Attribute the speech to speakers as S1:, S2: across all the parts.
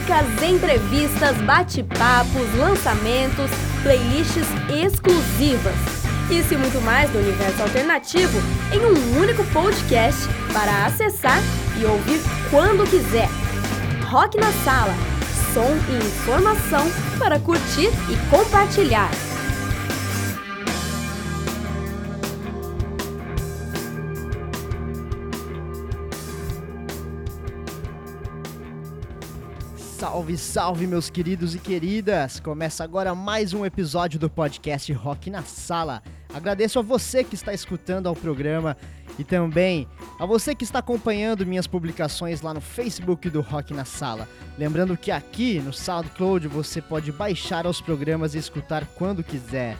S1: músicas, entrevistas, bate-papos, lançamentos, playlists exclusivas. Isso e muito mais do universo alternativo em um único podcast para acessar e ouvir quando quiser. Rock na Sala som e informação para curtir e compartilhar.
S2: Salve, salve, meus queridos e queridas! Começa agora mais um episódio do podcast Rock na Sala. Agradeço a você que está escutando ao programa e também a você que está acompanhando minhas publicações lá no Facebook do Rock na Sala. Lembrando que aqui no SoundCloud você pode baixar os programas e escutar quando quiser.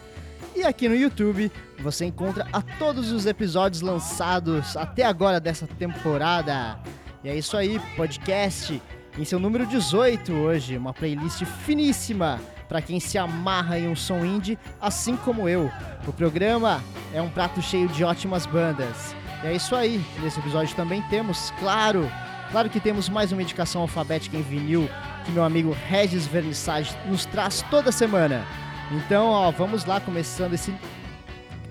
S2: E aqui no YouTube você encontra a todos os episódios lançados até agora dessa temporada. E é isso aí, podcast em seu número 18 hoje, uma playlist finíssima para quem se amarra em um som indie, assim como eu. O programa é um prato cheio de ótimas bandas. E é isso aí. Nesse episódio também temos, claro, claro que temos mais uma indicação alfabética em vinil que meu amigo Regis Vernissage nos traz toda semana. Então, ó, vamos lá começando esse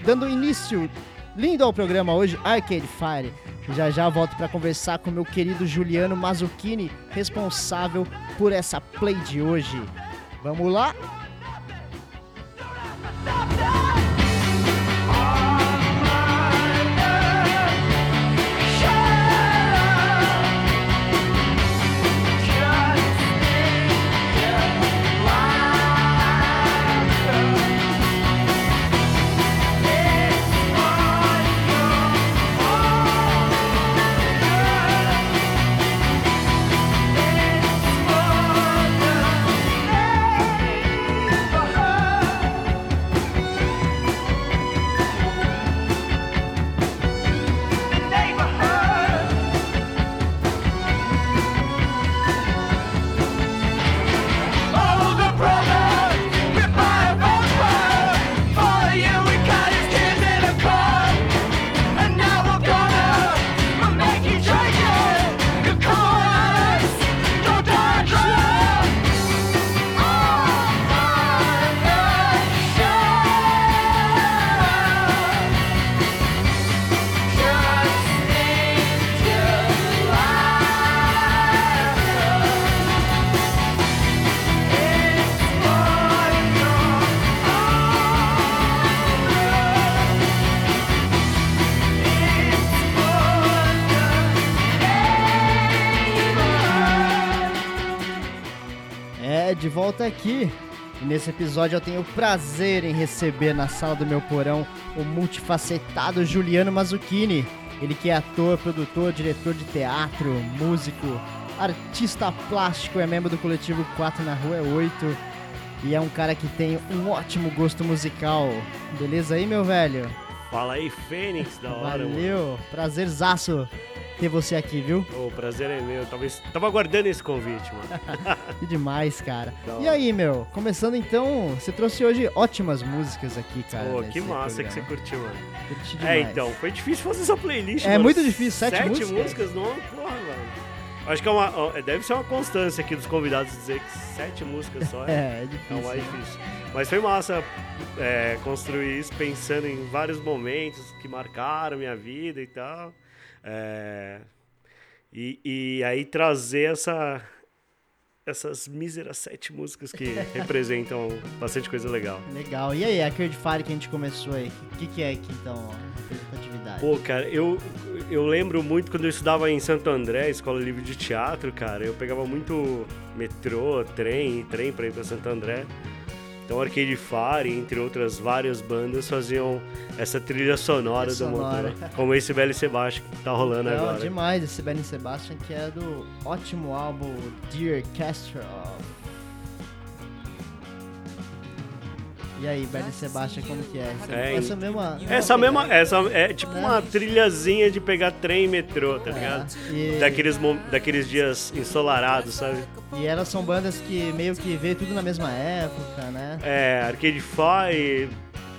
S2: dando início lindo ao programa hoje, Arcade Fire. Já já volto para conversar com meu querido Juliano Mazzuccini, responsável por essa play de hoje. Vamos lá? Volta aqui. E nesse episódio eu tenho o prazer em receber na sala do meu porão o multifacetado Juliano Mazzuccini. Ele que é ator, produtor, diretor de teatro, músico, artista plástico, é membro do coletivo 4 na Rua 8 e é um cara que tem um ótimo gosto musical. Beleza aí, meu velho?
S3: Fala aí, Fênix, da hora.
S2: Valeu, mano. prazerzaço ter você aqui, viu?
S3: O prazer é meu. Talvez tava aguardando esse convite, mano.
S2: que demais, cara. Então... E aí, meu? Começando então, você trouxe hoje ótimas músicas aqui, cara.
S3: Pô, que massa programa. que você curtiu, mano. Curti é, demais. É, então, foi difícil fazer essa playlist.
S2: É
S3: mano.
S2: muito difícil, sete,
S3: sete
S2: músicas.
S3: músicas, não, porra, mano. Acho que é uma, deve ser uma constância aqui dos convidados dizer que sete músicas só é,
S2: é, é difícil.
S3: É o mais difícil. Mas foi massa é, construir isso pensando em vários momentos que marcaram minha vida e tal. É, e, e aí trazer essa, essas míseras sete músicas que representam bastante coisa legal.
S2: Legal. E aí, a Card Fire que a gente começou aí, o que, que é aqui então, a representatividade?
S3: Pô, cara, eu, eu lembro muito quando eu estudava em Santo André, escola livre de teatro, cara, eu pegava muito metrô, trem, trem pra ir pra Santo André. Então Arcade Fire, entre outras várias bandas, faziam essa trilha sonora, do sonora. motor. Como esse Belly Sebastian que tá rolando
S2: Não,
S3: agora.
S2: demais esse Belly Sebastian, que é do ótimo álbum Dear Castro. E aí, Bernie Sebastian, como que é?
S3: é
S2: essa mesma.
S3: Essa mesma. Essa é tipo né? uma trilhazinha de pegar trem e metrô, tá é, ligado? E... Daqueles, daqueles dias ensolarados, sabe?
S2: E elas são bandas que meio que veio tudo na mesma época, né?
S3: É, Arcade Fire,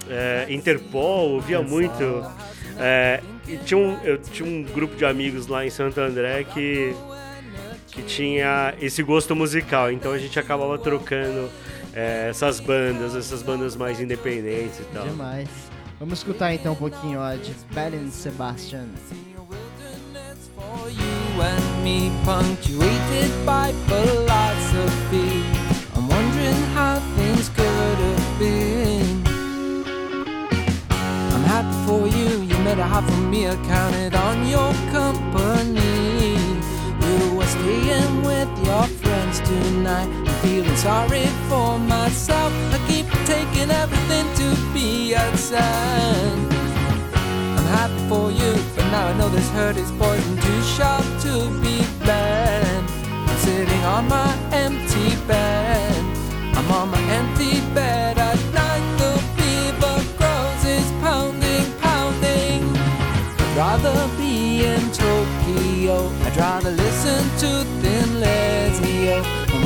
S3: é, Interpol, ouvia muito. É, e tinha um, eu tinha um grupo de amigos lá em Santo André que que tinha esse gosto musical. Então a gente acabava trocando é, essas bandas, essas bandas mais independentes e tal.
S2: Demais. Vamos escutar então um pouquinho ó, de Belen Sebastian.
S4: you and me punctuated by philosophy. I'm wondering how things could have been. I'm happy for you, you made a heart for me, I counted on your company. You were staying with your friends tonight. Feeling sorry for myself. I keep taking everything to be outside. I'm happy for you, but now I know this hurt is poison too sharp to be banned. I'm sitting on my empty bed. I'm on my empty bed at night. The fever grows, it's pounding, pounding. I'd rather be in Tokyo. I'd rather listen to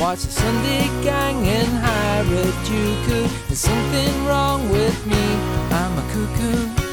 S4: watch the Sunday Gang in high Harajuku. There's something wrong with me. I'm a cuckoo.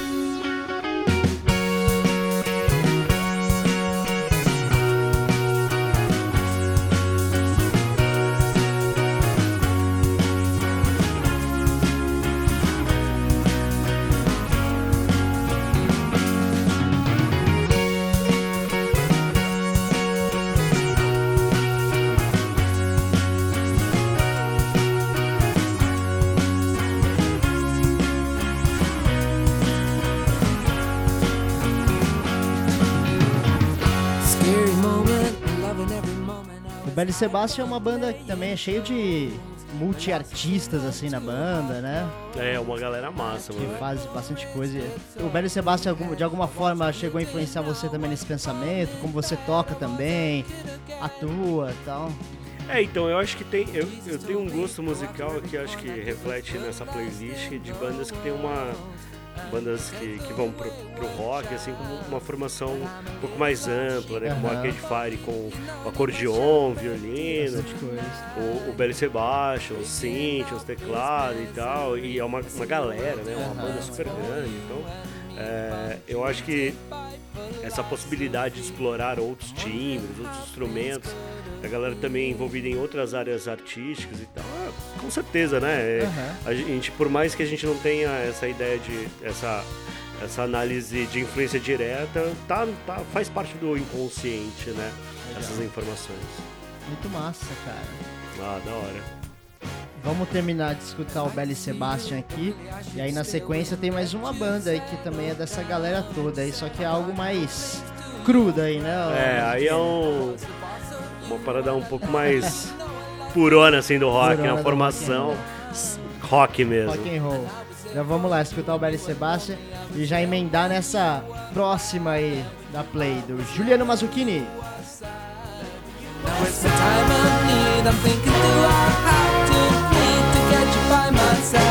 S4: Moment. I
S2: O Belly Sebastian é uma banda que também é cheio de multi-artistas assim na banda, né?
S3: É, uma galera massa,
S2: Que
S3: mano.
S2: faz bastante coisa. O Sebastian algum- de alguma forma chegou a influenciar você também nesse pensamento, como você toca também, atua e tal.
S3: É, então eu acho que tem. Eu, eu tenho um gosto musical que acho que reflete nessa playlist de bandas que tem uma. Bandas que, que vão pro, pro rock, assim, como uma formação um pouco mais ampla, né? Como
S2: Aham.
S3: Arcade Fire com o acordeon, violino, o, o Belly Sebastian, o synth, os teclados e tal, e é uma, uma galera, né? Uma banda super grande. Então, é, eu acho que essa possibilidade de explorar outros timbres, outros instrumentos, a galera também envolvida em outras áreas artísticas e tal, ah, com certeza, né?
S2: Aham.
S3: A gente, por mais que a gente não tenha essa ideia de essa essa análise de influência direta, tá, tá faz parte do inconsciente, né? Essas informações.
S2: Muito massa, cara.
S3: Ah, da hora.
S2: Vamos terminar de escutar o Belly Sebastian aqui. E aí na sequência tem mais uma banda aí que também é dessa galera toda aí, só que é algo mais cruda aí, né?
S3: É, aí é um. Uma parada um pouco mais purona assim do rock,
S2: Purona
S3: né? formação
S2: rock
S3: mesmo.
S2: Rock and roll. Já vamos lá escutar o Belly Sebastian e já emendar nessa próxima aí da play do Juliano Mazzuccini.
S4: Now it's the time of need. I'm thinking, do I have to plead to get you by my side?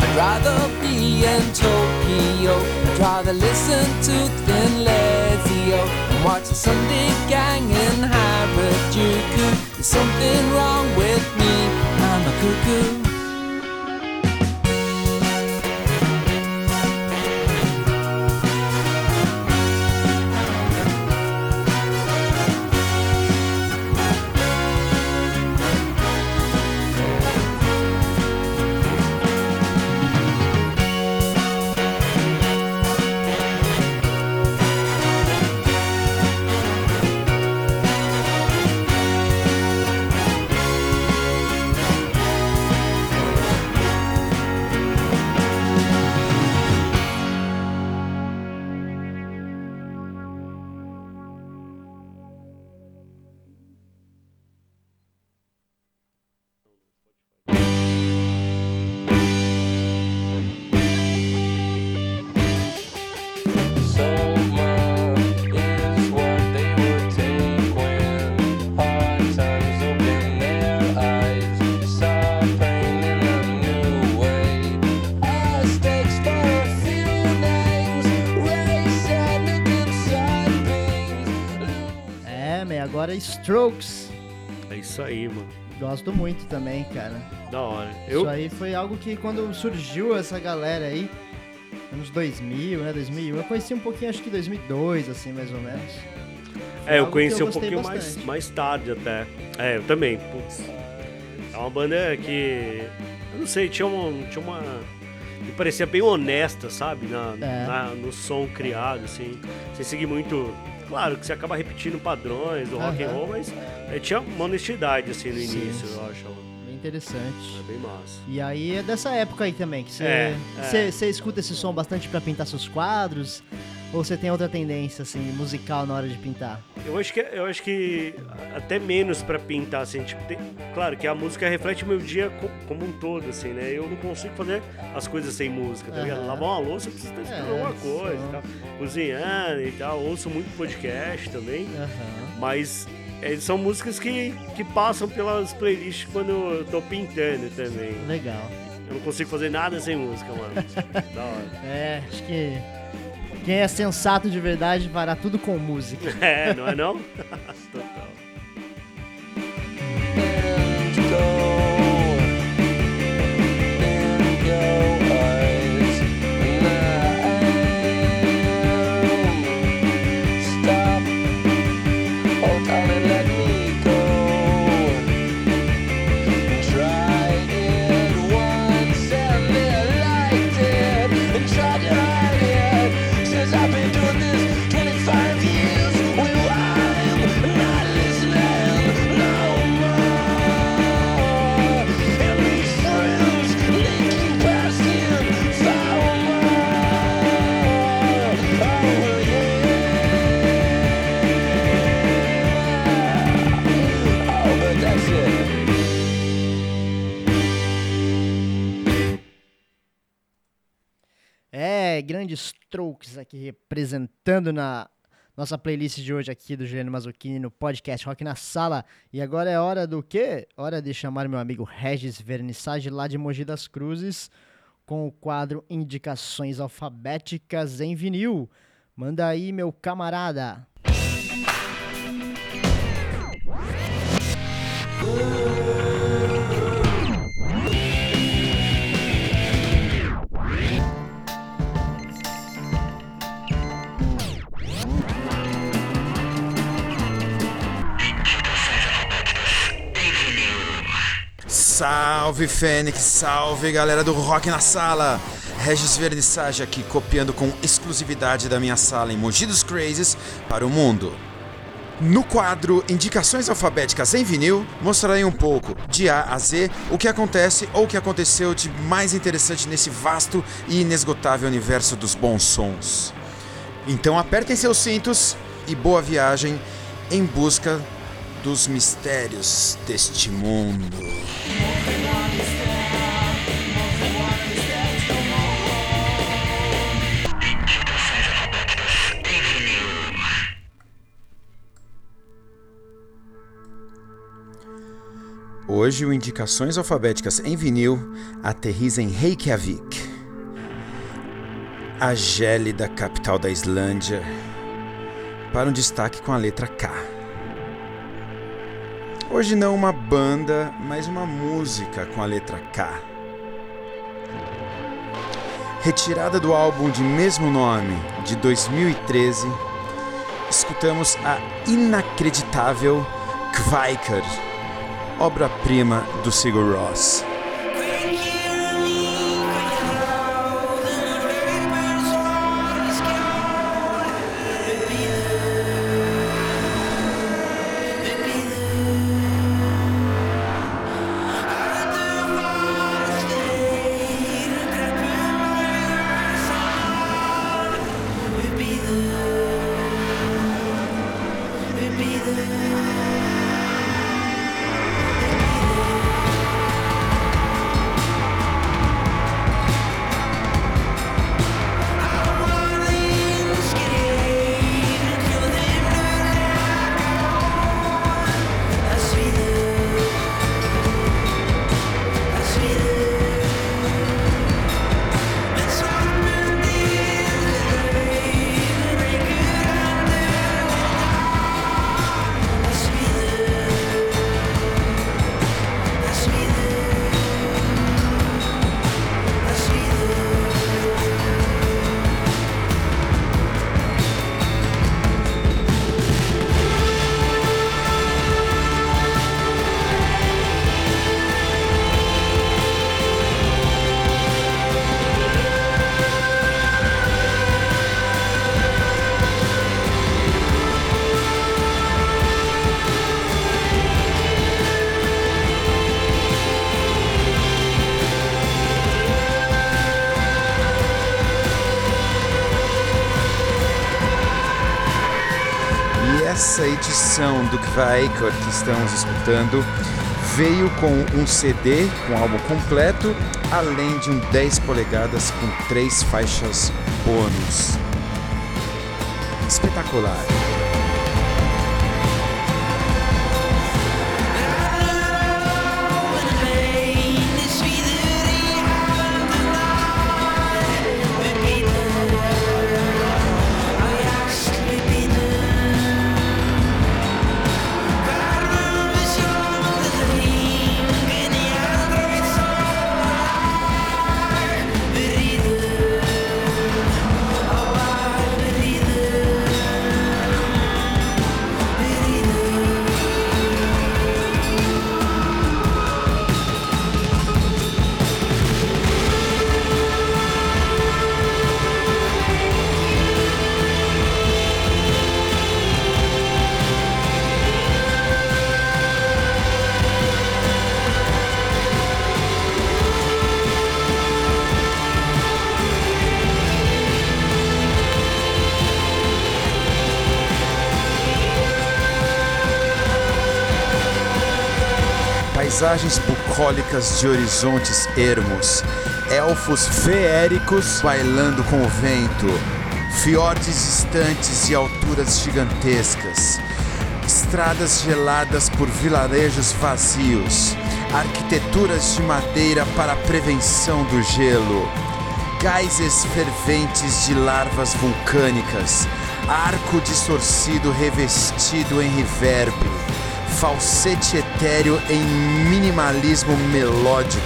S4: I'd rather be in Tokyo. I'd rather listen to Thin Lizzy watch the Sunday Gang in Harajuku. There's something wrong with me. I'm a cuckoo.
S2: Strokes.
S3: É isso aí, mano.
S2: Gosto muito também, cara.
S3: Da hora.
S2: Isso
S3: Eu,
S2: aí foi algo que quando surgiu essa galera aí, anos 2000, né, 2001, eu conheci um pouquinho, acho que 2002, assim, mais ou menos. Foi
S3: É, eu conheci um
S2: gostei
S3: pouquinho mais, mais tarde até. É, eu também. Putz. É uma banda que. Eu não sei, tinha uma. Tinha uma me parecia bem honesta, sabe? Na,
S2: É.
S3: na- no som criado, assim. Sem seguir muito. Claro que você acaba repetindo padrões do rock and roll, mas é, tinha uma honestidade, assim, no
S2: Sim,
S3: início,
S2: sim.
S3: eu acho.
S2: Bem interessante.
S3: É bem massa.
S2: E aí é dessa época aí também, que você
S3: É, é.
S2: escuta esse som bastante pra pintar seus quadros? Ou você tem outra tendência, assim, musical na hora de pintar?
S3: Eu acho que, eu acho que até menos pra pintar, assim, tipo, tem- claro que a música reflete o meu dia co- como um todo, assim, né? Eu não consigo fazer as coisas sem música, tá ligado?
S2: Aham.
S3: Lavar uma louça, eu preciso estar escutando
S2: É,
S3: alguma coisa e tal. Cozinhando e tal, ouço muito podcast também,
S2: Aham.
S3: mas é, são músicas que, que passam pelas playlists quando eu tô pintando também.
S2: Legal.
S3: Eu não consigo fazer nada sem música, mano. da hora.
S2: É, acho que quem é sensato de verdade fará tudo com música.
S3: É, não é não?
S2: strokes aqui representando na nossa playlist de hoje aqui do Juliano Mazzuccini no podcast Rock na Sala. E agora é hora do quê? Hora de chamar meu amigo Regis Vernissage lá de Mogi das Cruzes com o quadro Indicações Alfabéticas em Vinil. Manda aí, meu camarada.
S5: Salve Fênix, salve galera do Rock na Sala! Regis Vernissage aqui copiando com exclusividade da minha sala em Mogi dos Crazes para o mundo. No quadro Indicações Alfabéticas em Vinil, mostrarei um pouco, de A a Z, o que acontece ou o que aconteceu de mais interessante nesse vasto e inesgotável universo dos bons sons. Então apertem seus cintos e boa viagem em busca dos mistérios deste mundo. Hoje o Indicações Alfabéticas em Vinil aterriza em Reykjavik, a gélida capital da Islândia, para um destaque com a letra K. Hoje não uma banda, mas uma música com a letra K. Retirada do álbum de mesmo nome, de 2013, escutamos a inacreditável Kviker, obra-prima do Sigur Rós. Que estamos escutando veio com um CD com álbum completo, além de um 10 polegadas com três faixas bônus. Espetacular. Paisagens bucólicas de horizontes ermos, elfos feéricos bailando com o vento, fiordes distantes e alturas gigantescas, estradas geladas por vilarejos vazios, arquiteturas de madeira para prevenção do gelo, gases ferventes de larvas vulcânicas, arco distorcido revestido em reverb, falsete etéreo em minimalismo melódico.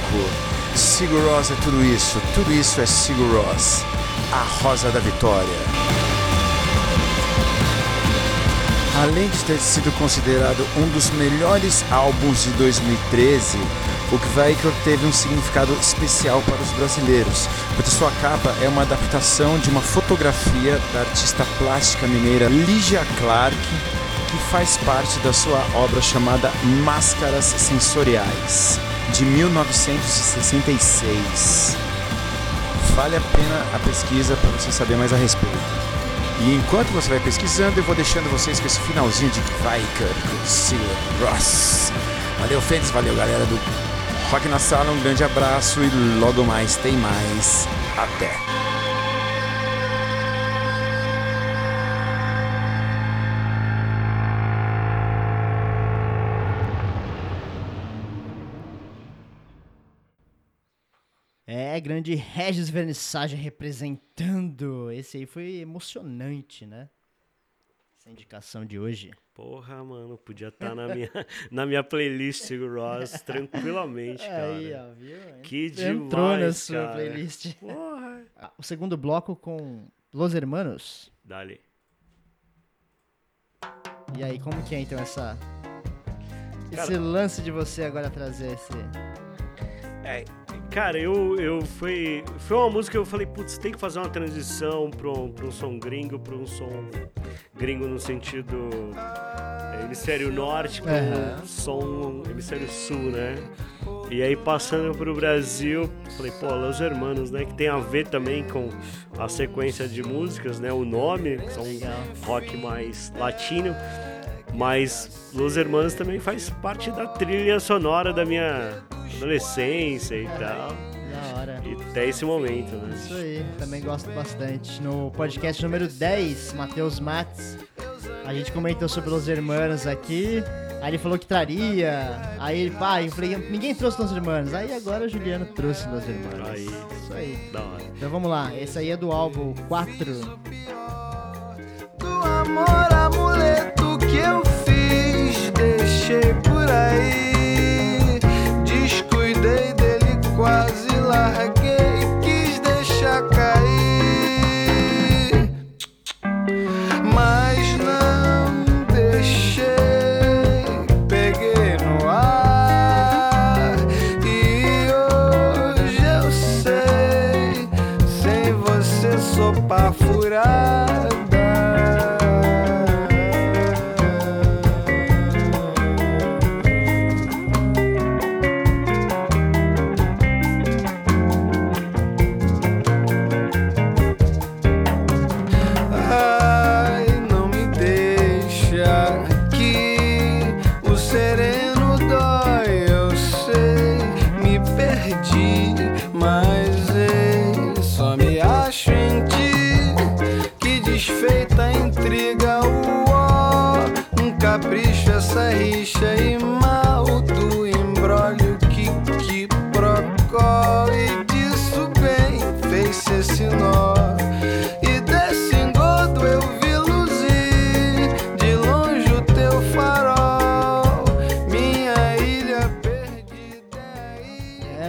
S5: Sigur Rós é tudo isso, tudo isso é Sigur Rós, a rosa da vitória. Além de ter sido considerado um dos melhores álbuns de 2013, o Kvaikor teve um significado especial para os brasileiros, porque sua capa é uma adaptação de uma fotografia da artista plástica mineira Lígia Clark, que faz parte da sua obra chamada Máscaras Sensoriais, de 1966. Vale a pena a pesquisa para você saber mais a respeito. E enquanto você vai pesquisando, eu vou deixando vocês com esse finalzinho de com Sigur Ross. Valeu, Fênix, valeu, galera do Rock na Sala, um grande abraço e logo mais tem mais. Até!
S2: Grande Regis Vernissage representando. Esse aí foi emocionante, né? Essa indicação de hoje.
S3: Porra, mano, podia estar na, minha, na minha playlist Sigur Rós tranquilamente, cara.
S2: Aí, ó, viu?
S3: Que
S2: Entrou na
S3: demais,
S2: sua
S3: cara.
S2: playlist.
S3: Porra.
S2: Ah, O segundo bloco com Los Hermanos.
S3: Dali.
S2: E aí, como que é então essa. Esse
S3: Cara-
S2: lance de você agora trazer esse.
S3: É, cara, eu, eu foi, foi uma música que eu falei, putz, tem que fazer uma transição pra um, pra um som gringo, pra um som gringo no sentido hemisfério norte pra
S2: Aham.
S3: um som hemisfério sul, né? E aí passando pro Brasil, falei, pô, Los Hermanos, né? Que tem a ver também com a sequência de músicas, né? O nome, que são rock mais latino. Mas Los Hermanos também faz parte da trilha sonora da minha adolescência e tal.
S2: Da hora.
S3: E até esse momento, né?
S2: Isso aí, também gosto bastante. No podcast número 10, Matheus Matos, a gente comentou sobre Los Hermanos aqui. Aí ele falou que traria. Aí ele, pá, eu falei, ninguém trouxe Los Hermanos. Aí agora o Juliano trouxe Los Hermanos.
S3: Aí.
S2: Isso aí.
S3: Da hora.
S2: Então vamos lá, esse aí é do álbum 4.
S6: Do amor amuleto que eu fiz, deixei por aí. Descuidei dele, quase larguei,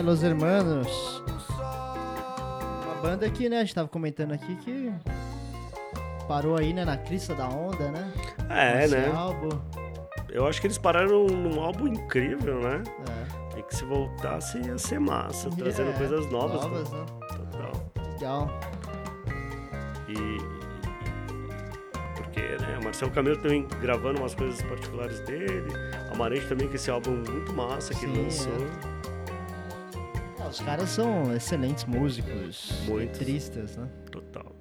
S7: Los Hermanos. Uma banda que, né, a gente tava comentando aqui que parou aí, né, na crista da onda, né?
S3: É,
S7: Esse
S3: né?
S7: álbum.
S3: Eu acho que eles pararam num álbum incrível, né?
S7: É.
S3: E que se voltasse ia ser massa, trazendo
S7: É,
S3: coisas novas.
S7: Novas,
S3: né?
S7: né?
S3: Total.
S7: Legal.
S3: E. Porque, né? O Marcelo Camelo também gravando umas coisas particulares dele. Amarante também, com esse álbum muito massa que
S7: Sim,
S3: lançou.
S7: Ah, os caras são excelentes músicos,
S3: Muitos.
S7: letristas, né?
S3: Total.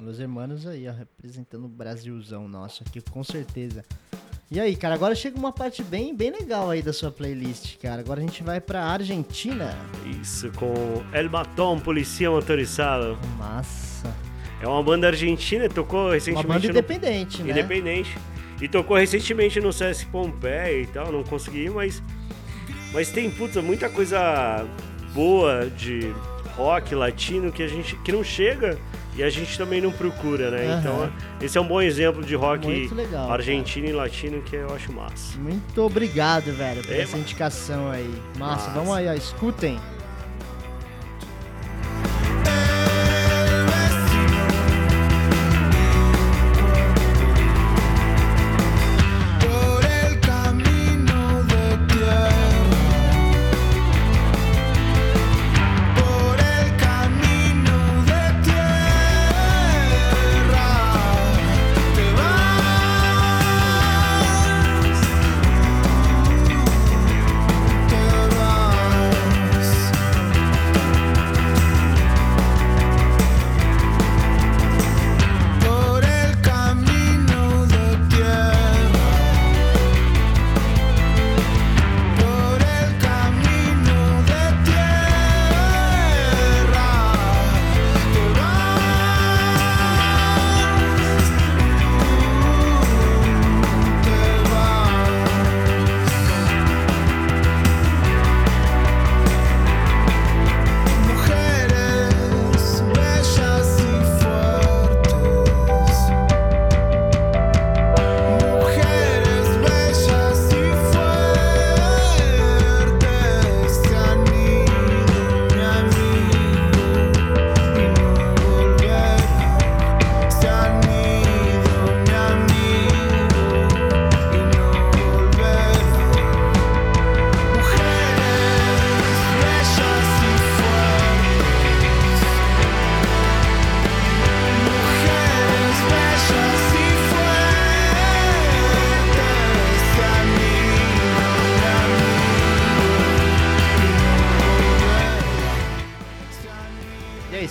S7: Los Hermanos aí, ó, representando o Brasilzão nosso aqui, com certeza. E aí, cara, agora chega uma parte bem, bem legal aí da sua playlist, cara. Agora a gente vai pra Argentina.
S3: Isso, com El Batom, Policia Motorizado.
S7: Massa.
S3: É uma banda argentina, tocou
S7: Uma
S3: recentemente
S7: banda
S3: no
S7: independente, né?
S3: Independente. E tocou recentemente no Sesc Pompeia e tal, não consegui, mas. Mas tem, puta, muita coisa boa de rock latino que a gente. que não chega e a gente também não procura, né?
S7: Aham.
S3: Então, esse é um bom exemplo de rock
S7: legal,
S3: argentino e latino que eu acho massa.
S7: Muito obrigado, velho, por
S3: É,
S7: essa indicação aí. Massa,
S3: Massa.
S7: vamos aí, ó, escutem.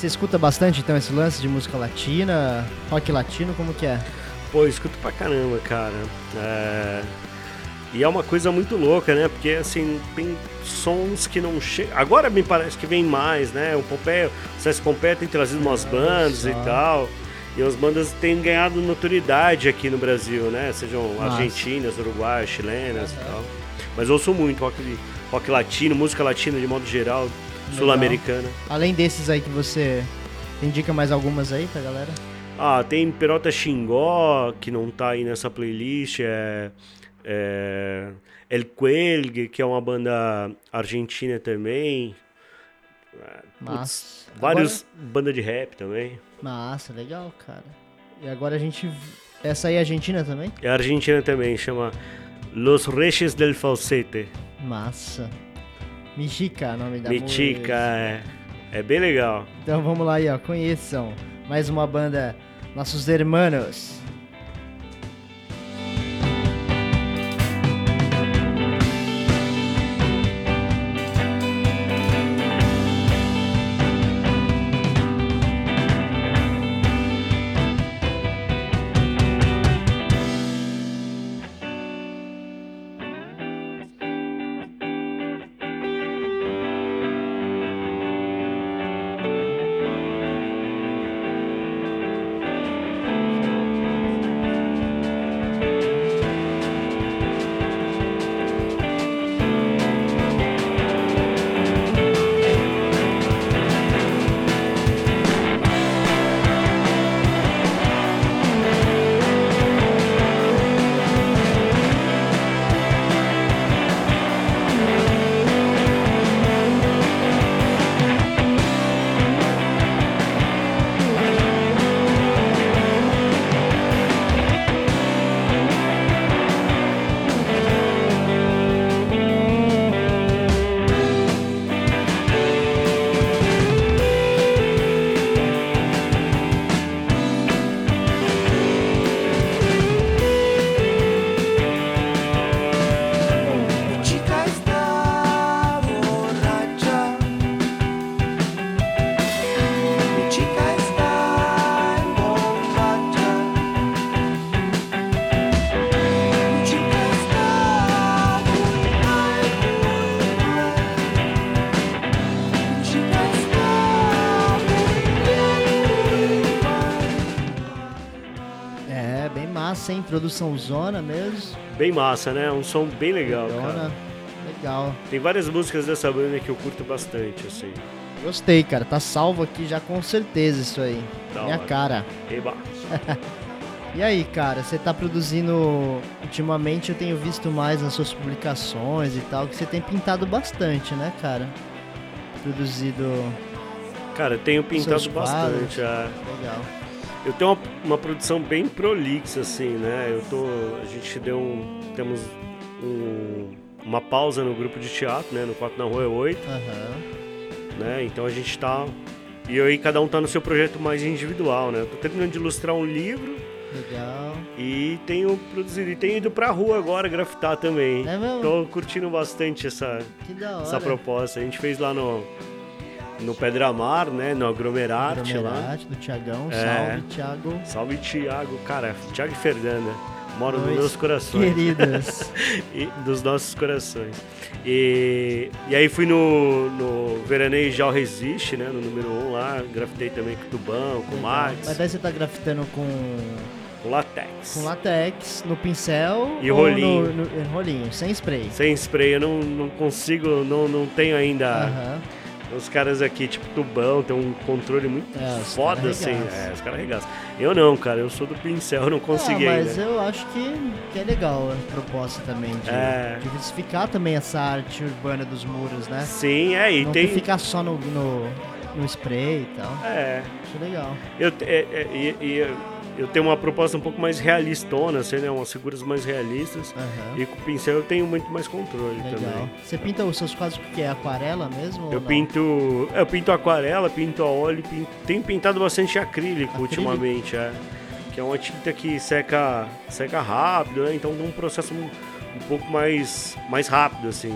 S7: Você escuta bastante então esse lance de música latina, rock latino, como que é?
S3: Pô, eu escuto pra caramba, cara. É... E é uma coisa muito louca, né? Porque, assim, tem sons que não chegam... Agora me parece que vem mais, né? O Pompeia, o Sesc Pompeia tem trazido umas bandas e
S7: só.
S3: tal. E as bandas têm ganhado notoriedade aqui no Brasil, né? Sejam
S7: Massa.
S3: argentinas, uruguaias, chilenas e tal. Mas eu ouço muito rock, rock latino, música latina de modo geral, sul-americana.
S7: Além desses aí que você indica mais algumas aí pra galera?
S3: Ah, tem Perota Xingó, que não tá aí nessa playlist. É, é El Cuelgue, que é uma banda argentina também. É, putz, vários banda de rap também.
S7: Massa, legal, cara. E agora a gente. Essa aí é argentina também?
S3: É argentina também, chama Los Reyes del Falsete.
S7: Massa. Michica, o nome da
S3: Mitica,
S7: música.
S3: é, é bem legal.
S7: Então vamos lá aí, ó. Conheçam mais uma banda, nossos hermanos.
S2: Produção zona mesmo.
S3: Bem massa, né? Um som bem legal, cara.
S2: Legal.
S3: Tem várias músicas dessa banda que eu curto bastante, assim.
S2: Gostei, cara. Tá salvo aqui já com certeza isso aí.
S3: Da
S2: Minha
S3: hora.
S2: cara.
S3: Eba.
S2: E aí, cara, você tá produzindo. Ultimamente eu tenho visto mais nas suas publicações e tal, que você tem pintado bastante, né, cara? Produzido.
S3: Cara, eu tenho pintado bastante. é.
S2: Legal.
S3: Eu tenho uma, uma produção bem prolixa, assim, né? Eu tô. A gente deu um. Temos um- uma pausa no grupo de teatro, né? No 4 na Rua 8,
S2: Aham.
S3: né? Então a gente tá. E aí cada um tá no seu projeto mais individual, né? Eu tô terminando de ilustrar um livro
S2: Legal.
S3: e tenho produzido. E tenho ido pra rua agora grafitar também.
S2: É mesmo?
S3: Tô curtindo bastante essa, essa proposta. A gente fez lá no. No Pedramar, né? No Agromerate lá.
S2: Agromerate, do Tiagão.
S3: É.
S2: Salve, Thiago.
S3: Salve, Thiago. Cara, Thiago e Fernanda. Moram nos meus corações.
S2: Queridos.
S3: E dos nossos corações. E, e aí fui no, no Veraneio Já Resiste, né? No número 1 um lá. Grafitei também com o Tubão, com o
S2: Mas
S3: Max,
S2: daí você tá grafitando com,
S3: com Latex.
S2: com latex, no pincel
S3: E rolinho.
S2: No, no- rolinho, sem spray.
S3: Sem spray, eu não, não consigo, não, não tenho ainda. Os caras aqui, tipo Tubão, tem um controle muito
S2: É,
S3: foda, assim. É, os caras arregaçam. Eu não, cara, eu sou do pincel, eu não consegui
S2: ah, mas
S3: ainda.
S2: eu acho que, que é legal a proposta também de
S3: É.
S2: diversificar também essa arte urbana dos muros, né?
S3: Sim, é, e
S2: Não
S3: tem.
S2: ficar só no, no, no spray e tal.
S3: É,
S2: Acho legal.
S3: Eu, é, é, e- e eu tenho uma proposta um pouco mais realistona, assim, né? Umas figuras mais realistas.
S2: Aham.
S3: E com o pincel eu tenho muito mais controle
S2: Legal.
S3: também.
S2: Você pinta os seus quadros porque é aquarela mesmo?
S3: Eu pinto. Eu pinto aquarela, pinto a óleo, pinto, tenho pintado bastante acrílico,
S2: Acrílico?
S3: ultimamente, é. Que é uma tinta que seca, seca rápido, né? Então um processo um, um pouco mais, mais rápido, assim.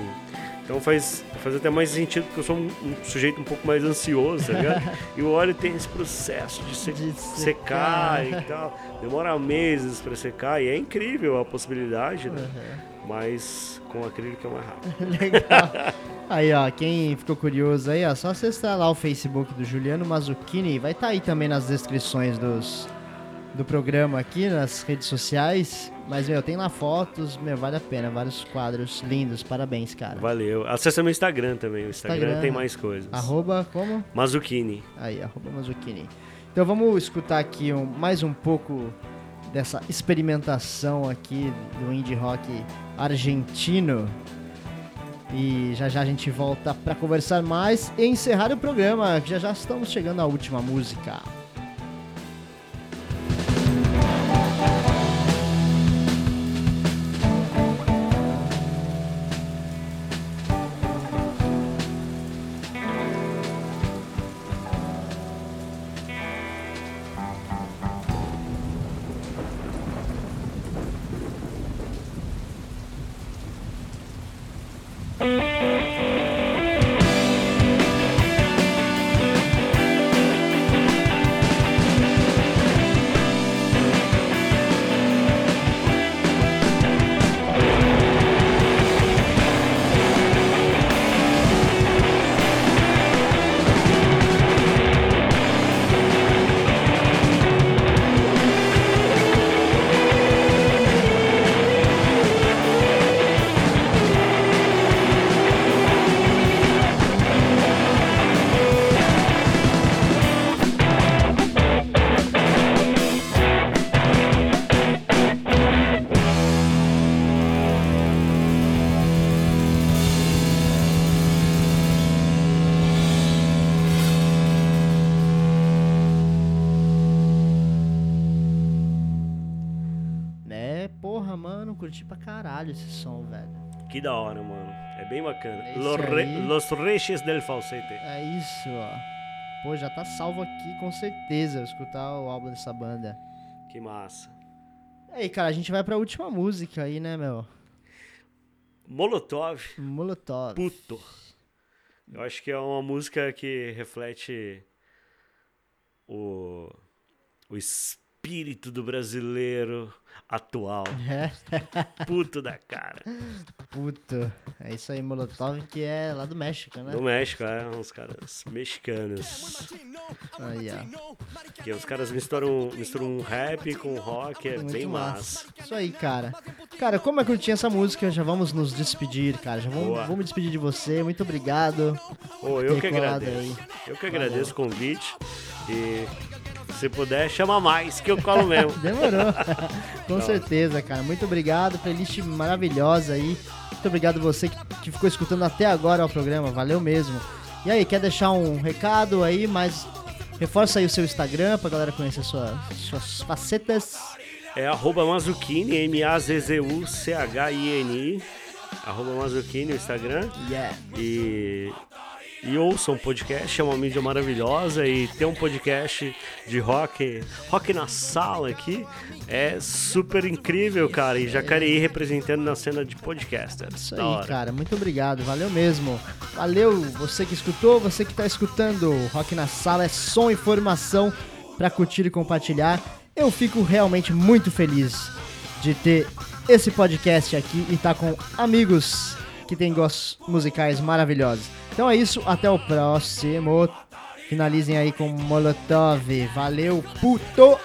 S3: Então faz, faz até mais sentido, porque eu sou um, um sujeito um pouco mais ansioso, tá ligado? e o óleo tem esse processo de, se-
S2: De
S3: secar
S2: secar.
S3: e tal. Demora meses para secar e é incrível a possibilidade, né?
S2: Aham.
S3: Mas com acrílico é mais rápido.
S2: Legal. Aí, ó, quem ficou curioso aí, ó, só acessar lá o Facebook do Juliano Mazzuccini. Vai estar aí também nas descrições dos, do programa aqui, nas redes sociais. Mas, meu, tem lá fotos, meu, vale a pena. Vários quadros lindos. Parabéns, cara.
S3: Valeu. Acessa meu Instagram também. O Instagram,
S2: Instagram.
S3: tem mais coisas.
S2: Arroba como?
S3: Mazzuccini.
S2: Aí, arroba. Então vamos escutar aqui um- mais um pouco dessa experimentação aqui do indie rock argentino. E já já a gente volta para conversar mais e encerrar o programa. Já já estamos chegando à última música.
S3: Que da hora, mano. É bem bacana.
S2: É
S3: Los, Re-. Los Reyes del Falsete.
S2: É isso, ó. Pô, já tá salvo aqui com certeza escutar o álbum dessa banda.
S3: Que massa.
S2: E aí, cara, a gente vai pra última música aí, né, meu?
S3: Molotov,
S2: Molotov.
S3: puto. Eu acho que é uma música que reflete o, o espírito do brasileiro atual.
S2: É,
S3: Puto da cara.
S2: puto. É isso aí, Molotov, que é lá do México, né?
S3: Do México, é, uns caras mexicanos.
S2: Aí, ó.
S3: Que os caras misturam, misturam um rap com rock, é
S2: Muito
S3: bem
S2: massa.
S3: massa.
S2: Isso aí, cara. Cara, como é eu curti essa música, já vamos nos despedir, cara. Já vamos,
S3: Boa.
S2: vamos me despedir de você. Muito obrigado.
S3: Pô, eu que agradeço.
S2: aí.
S3: Eu que agradeço o convite. E se puder, chama mais, que eu colo mesmo.
S2: Demorou. Com certeza, cara. Muito obrigado. Playlist maravilhosa aí. Muito obrigado você que, que ficou escutando até agora o programa. Valeu mesmo. E aí, quer deixar um recado aí, mas reforça aí o seu Instagram pra galera conhecer sua, suas facetas.
S3: É arroba Mazucchini, M-A-Z-Z-U-C-H-I-N-I. Arroba Mazucchini no Instagram.
S2: Yeah.
S3: E, e ouçam um podcast, é uma mídia maravilhosa. E ter um podcast de rock, rock na sala aqui, é super incrível, cara. E Jacareí representando na cena de podcasters.
S2: Isso
S3: Da
S2: aí,
S3: hora.
S2: cara. Muito obrigado. Valeu mesmo. Valeu você que escutou, você que tá escutando. Rock na Sala é som e informação pra curtir e compartilhar. Eu fico realmente muito feliz de ter esse podcast aqui e estar com amigos que têm gostos musicais maravilhosos. Então é isso, até o próximo. Finalizem aí com Molotov. Valeu, puto!